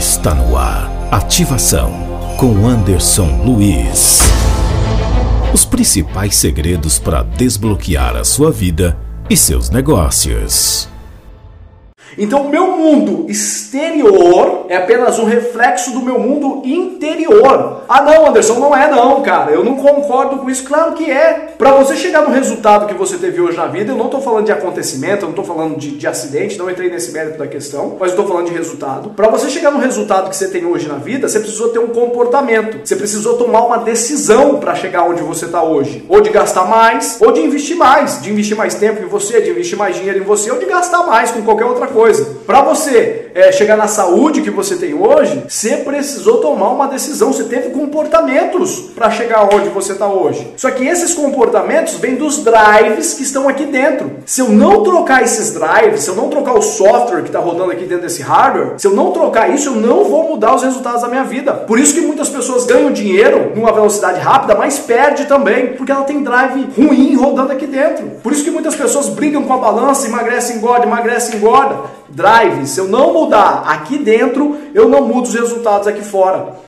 Está no ar. Ativação com Anderson Luiz. Os principais segredos para desbloquear a sua vida e seus negócios. Então, o meu mundo exterior é apenas um reflexo do meu mundo interior. Ah, não, Anderson, não é não, cara. Eu não concordo com isso. Claro que é. Para você chegar no resultado que você teve hoje na vida, eu não estou falando de acontecimento, eu não estou falando de, de, acidente, não entrei nesse mérito da questão, mas estou falando de resultado. Para você chegar no resultado que você tem hoje na vida, você precisou ter um comportamento. Você precisou tomar uma decisão para chegar onde você está hoje. Ou de gastar mais, ou de investir mais. De investir mais tempo em você, de investir mais dinheiro em você, ou de gastar mais com qualquer outra coisa coisa. Para você é, chegar na saúde que você tem hoje, você precisou tomar uma decisão, você teve comportamentos para chegar onde você está hoje. Só que esses comportamentos vêm dos drives que estão aqui dentro. Se eu não trocar esses drives, se eu não trocar o software que está rodando aqui dentro desse hardware, se eu não trocar isso, eu não vou mudar os resultados da minha vida. Por isso que muitas pessoas ganham dinheiro numa velocidade rápida, mas perde também, porque ela tem drive ruim rodando aqui dentro. Por isso que muitas pessoas brigam com a balança, emagrece, engorda, emagrece, engorda drive, se eu não mudar aqui dentro, eu não mudo os resultados aqui fora.